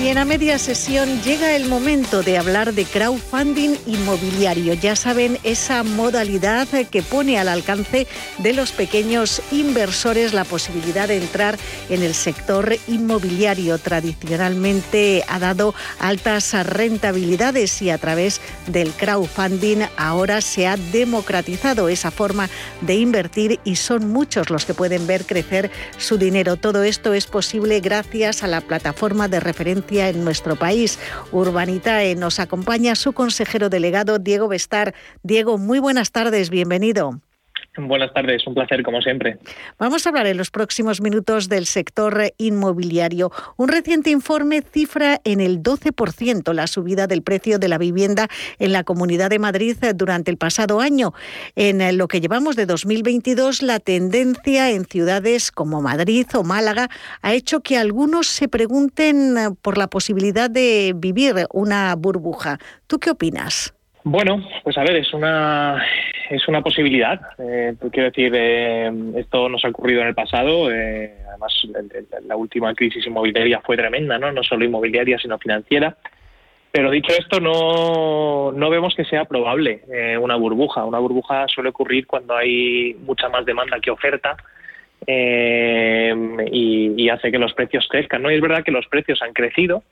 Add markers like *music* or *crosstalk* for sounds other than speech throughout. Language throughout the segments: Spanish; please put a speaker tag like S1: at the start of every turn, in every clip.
S1: Y en la media sesión llega el momento de hablar de crowdfunding inmobiliario. Ya saben, esa modalidad que pone al alcance de los pequeños inversores la posibilidad de entrar en el sector inmobiliario. Tradicionalmente ha dado altas rentabilidades y a través del crowdfunding ahora se ha democratizado esa forma de invertir y son muchos los que pueden ver crecer su dinero. Todo esto es posible gracias a la plataforma de referencia en nuestro país. Urbanitae nos acompaña su consejero delegado Diego Bestar. Diego, muy buenas tardes, bienvenido.
S2: Buenas tardes, un placer como siempre.
S1: Vamos a hablar en los próximos minutos del sector inmobiliario. Un reciente informe cifra en el 12% la subida del precio de la vivienda en la Comunidad de Madrid durante el pasado año. En lo que llevamos de 2022, la tendencia en ciudades como Madrid o Málaga ha hecho que algunos se pregunten por la posibilidad de vivir una burbuja. ¿Tú qué opinas?
S2: Bueno, pues a ver, es una es una posibilidad. Eh, quiero decir, eh, esto nos ha ocurrido en el pasado. Eh, además, la última crisis inmobiliaria fue tremenda, ¿no? No solo inmobiliaria, sino financiera. Pero dicho esto, no, no vemos que sea probable eh, una burbuja. Una burbuja suele ocurrir cuando hay mucha más demanda que oferta y, y, hace que los precios crezcan. ¿no? Y es verdad que los precios han crecido,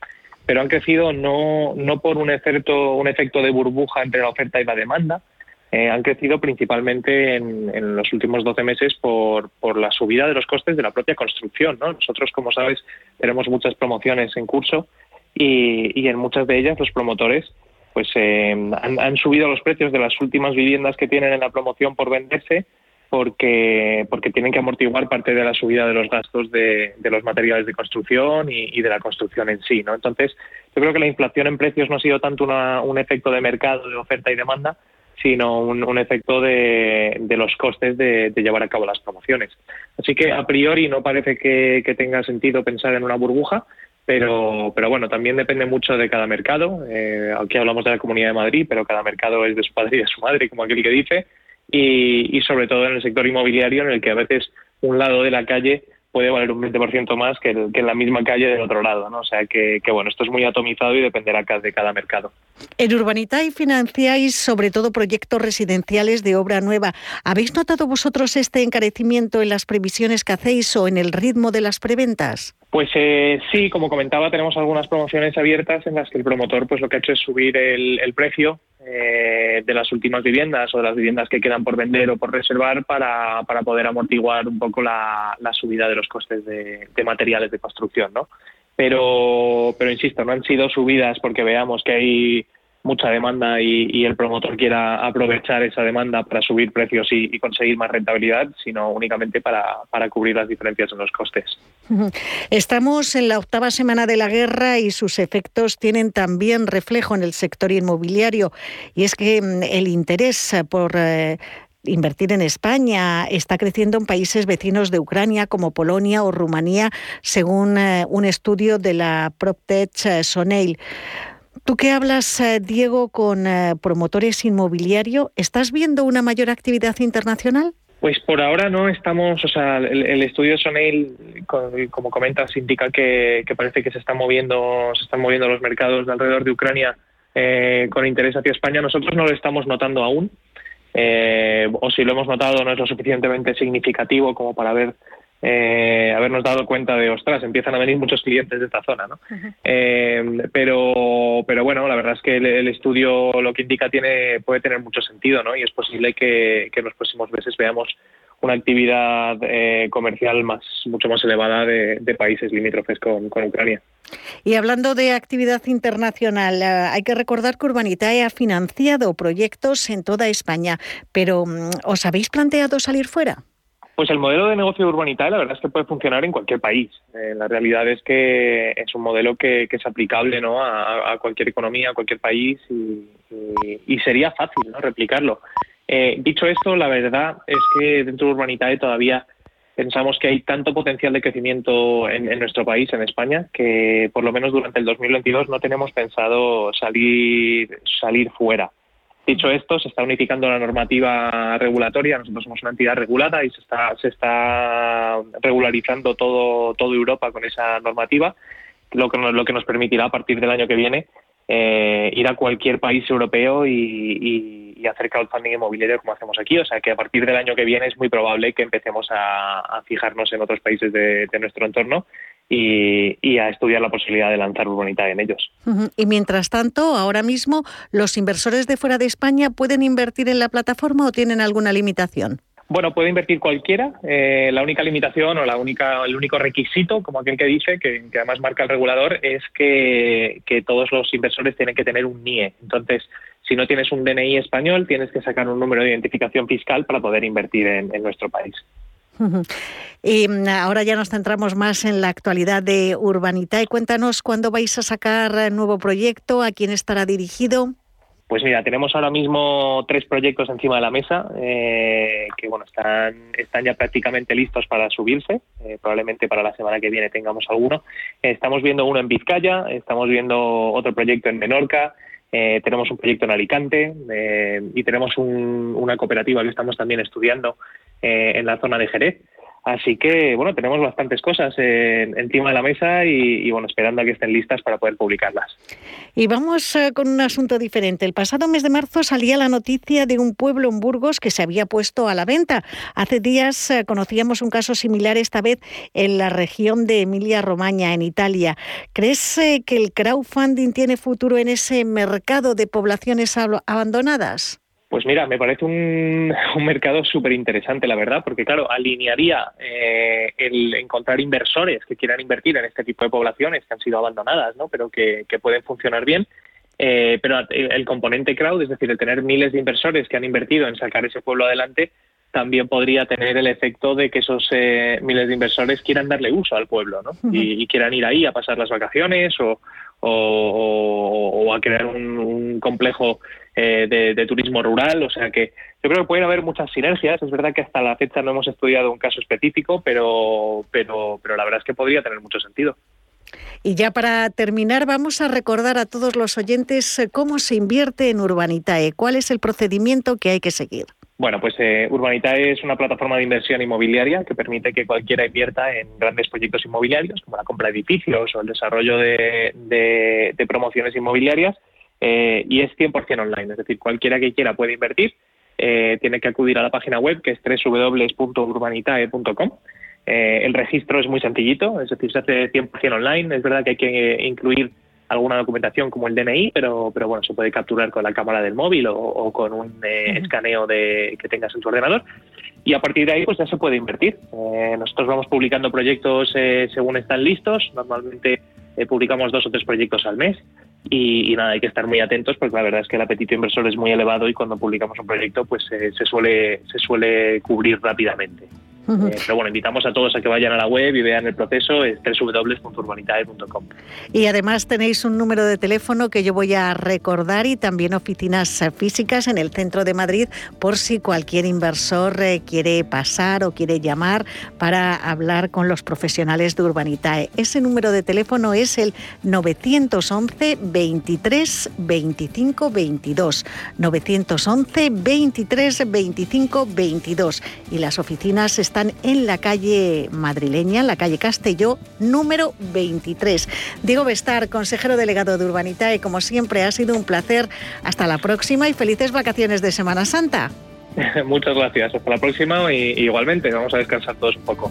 S2: pero han crecido no, no por un efecto, un efecto de burbuja entre la oferta y la demanda, eh, han crecido principalmente en, los últimos 12 meses por, la subida de los costes de la propia construcción. ¿no? Nosotros, como sabes, tenemos muchas promociones en curso y, y en muchas de ellas los promotores pues eh, han, subido los precios de las últimas viviendas que tienen en la promoción por venderse porque, porque tienen que amortiguar parte de la subida de los gastos de, de los materiales de construcción y, y, de la construcción en sí. ¿no? Entonces, yo creo que la inflación en precios no ha sido tanto una, un efecto de mercado, de oferta y demanda, sino un, un efecto de, de, los costes de, llevar a cabo las promociones. Así que, a priori, no parece que, tenga sentido pensar en una burbuja, pero, pero bueno, también depende mucho de cada mercado. Eh, aquí hablamos de la Comunidad de Madrid, pero cada mercado es de su padre y de su madre, como aquel que dice y sobre todo en el sector inmobiliario en el que a veces un lado de la calle puede valer un 20% más que, el, que, en la misma calle del otro lado. ¿no? O sea que, que, bueno, esto es muy atomizado y dependerá de cada mercado.
S1: En Urbanitae financiáis sobre todo proyectos residenciales de obra nueva. ¿Habéis notado vosotros este encarecimiento en las previsiones que hacéis o en el ritmo de las preventas?
S2: Pues eh, sí, como comentaba, tenemos algunas promociones abiertas en las que el promotor pues lo que ha hecho es subir el, el precio eh, de las últimas viviendas o de las viviendas que quedan por vender o por reservar para, para poder amortiguar un poco la, la subida de los costes de, materiales de construcción, ¿no? Pero, pero insisto, no han sido subidas porque veamos que hay mucha demanda y, el promotor quiera aprovechar esa demanda para subir precios y, conseguir más rentabilidad, sino únicamente para, para, cubrir las diferencias en los costes. *laughs*
S1: Estamos en la octava semana de la guerra y sus efectos tienen también reflejo en el sector inmobiliario. Y es que mm, el interés por eh, invertir en España está creciendo en países vecinos de Ucrania como Polonia o Rumanía, según eh, un estudio de la PropTech eh, Soneil. Tú que hablas, eh, Diego, con promotores inmobiliarios, ¿estás viendo una mayor actividad internacional?
S2: Pues por ahora no estamos, o sea, el, estudio Soneil, como comentas, indica que, parece que se están moviendo, se están moviendo los mercados de alrededor de Ucrania con interés hacia España. Nosotros no lo estamos notando aún, eh, o si lo hemos notado no es lo suficientemente significativo como para ver eh, habernos dado cuenta de, ostras, empiezan a venir muchos clientes de esta zona, ¿no? Eh, pero, pero bueno, la verdad es que el, el, estudio lo que indica tiene puede tener mucho sentido, ¿no? Y es posible que, que en los próximos meses veamos una actividad eh, comercial más mucho más elevada de, de países limítrofes con, con, Ucrania.
S1: Y hablando de actividad internacional, eh, hay que recordar que Urbanitae ha financiado proyectos en toda España, pero mm, ¿os habéis planteado salir fuera?
S2: Pues el modelo de negocio de Urbanitae la verdad es que puede funcionar en cualquier país. Eh, la realidad es que es un modelo que, que es aplicable ¿no? a, a, cualquier economía, a cualquier país y, y, y sería fácil ¿no? replicarlo. Eh, dicho esto, la verdad es que dentro de Urbanitae todavía pensamos que hay tanto potencial de crecimiento en, nuestro país, en España, que por lo menos durante el 2022 no tenemos pensado salir, salir fuera. Dicho esto, se está unificando la normativa regulatoria. Nosotros somos una entidad regulada y se está, se está regularizando todo, todo Europa con esa normativa, lo que, lo que nos permitirá a partir del año que viene eh, ir a cualquier país europeo y, hacer crowdfunding inmobiliario como hacemos aquí. O sea que a partir del año que viene es muy probable que empecemos a, fijarnos en otros países de, nuestro entorno y, a estudiar la posibilidad de lanzar Urbanita en ellos.
S1: Y mientras tanto, ahora mismo, ¿los inversores de fuera de España pueden invertir en la plataforma o tienen alguna limitación?
S2: Bueno, puede invertir cualquiera. Eh, la única limitación o la única, el único requisito, como aquel que dice, que, además marca el regulador, es que, todos los inversores tienen que tener un NIE. Entonces, si no tienes un DNI español, tienes que sacar un número de identificación fiscal para poder invertir en, nuestro país.
S1: Y mm, ahora ya nos centramos más en la actualidad de Urbanitae. Cuéntanos cuándo vais a sacar nuevo proyecto, a quién estará dirigido.
S2: Pues mira, tenemos ahora mismo tres proyectos encima de la mesa eh, que bueno están, están ya prácticamente listos para subirse. Eh, probablemente para la semana que viene tengamos alguno. estamos viendo uno en Vizcaya, estamos viendo otro proyecto en Menorca, eh, tenemos un proyecto en Alicante y tenemos una cooperativa que estamos también estudiando en la zona de Jerez. Así que, bueno, tenemos bastantes cosas encima de la mesa y, bueno, esperando a que estén listas para poder publicarlas.
S1: Y vamos eh, con un asunto diferente. El pasado mes de marzo salía la noticia de un pueblo en Burgos que se había puesto a la venta. Hace días eh, conocíamos un caso similar, esta vez en la región de Emilia-Romaña, en Italia. ¿Crees eh, que el crowdfunding tiene futuro en ese mercado de poblaciones abandonadas?
S2: Pues mira, me parece un, mercado súper interesante, la verdad, porque claro, alinearía eh, el encontrar inversores que quieran invertir en este tipo de poblaciones que han sido abandonadas, ¿no? pero que, pueden funcionar bien. Eh, pero el componente crowd, es decir, el tener miles de inversores que han invertido en sacar ese pueblo adelante, también podría tener el efecto de que esos eh, miles de inversores quieran darle uso al pueblo ¿no? y, quieran ir ahí a pasar las vacaciones o, o, a crear un complejo eh, de, turismo rural, o sea que yo creo que pueden haber muchas sinergias. Es verdad que hasta la fecha no hemos estudiado un caso específico, pero, pero, pero la verdad es que podría tener mucho sentido.
S1: Y ya para terminar, vamos a recordar a todos los oyentes eh, cómo se invierte en Urbanitae, cuál es el procedimiento que hay que seguir.
S2: Bueno, pues eh, Urbanitae es una plataforma de inversión inmobiliaria que permite que cualquiera invierta en grandes proyectos inmobiliarios, como la compra de edificios o el desarrollo de promociones inmobiliarias, eh, y es 100% online, es decir, cualquiera que quiera puede invertir, eh, tiene que acudir a la página web que es www.urbanitae.com. Eh, el registro es muy sencillito, es decir, se hace 100% online, es verdad que hay que incluir alguna documentación como el DNI, pero, pero bueno, se puede capturar con la cámara del móvil o, con un escaneo de, que tengas en tu ordenador. Y a partir de ahí, pues ya se puede invertir. nosotros vamos publicando proyectos según están listos. Normalmente publicamos dos o tres proyectos al mes. Y, nada, hay que estar muy atentos porque la verdad es que el apetito inversor es muy elevado y cuando publicamos un proyecto pues se, suele, se suele cubrir rápidamente. Eh, pero bueno, invitamos a todos a que vayan a la web y vean el proceso, es www.urbanitae.com.
S1: Y además tenéis un número de teléfono que yo voy a recordar y también oficinas físicas en el centro de Madrid por si cualquier inversor eh, quiere pasar o quiere llamar para hablar con los profesionales de Urbanitae. Ese número de teléfono es el 911 23 25 22. 911 23 25 22. Y las oficinas están están en la calle madrileña, en la calle Castelló, número 23. Diego Bestar, consejero delegado de Urbanitae, como siempre ha sido un placer. Hasta la próxima y felices vacaciones de Semana Santa. *laughs*
S2: Muchas gracias. Hasta la próxima y igualmente vamos a descansar todos un poco.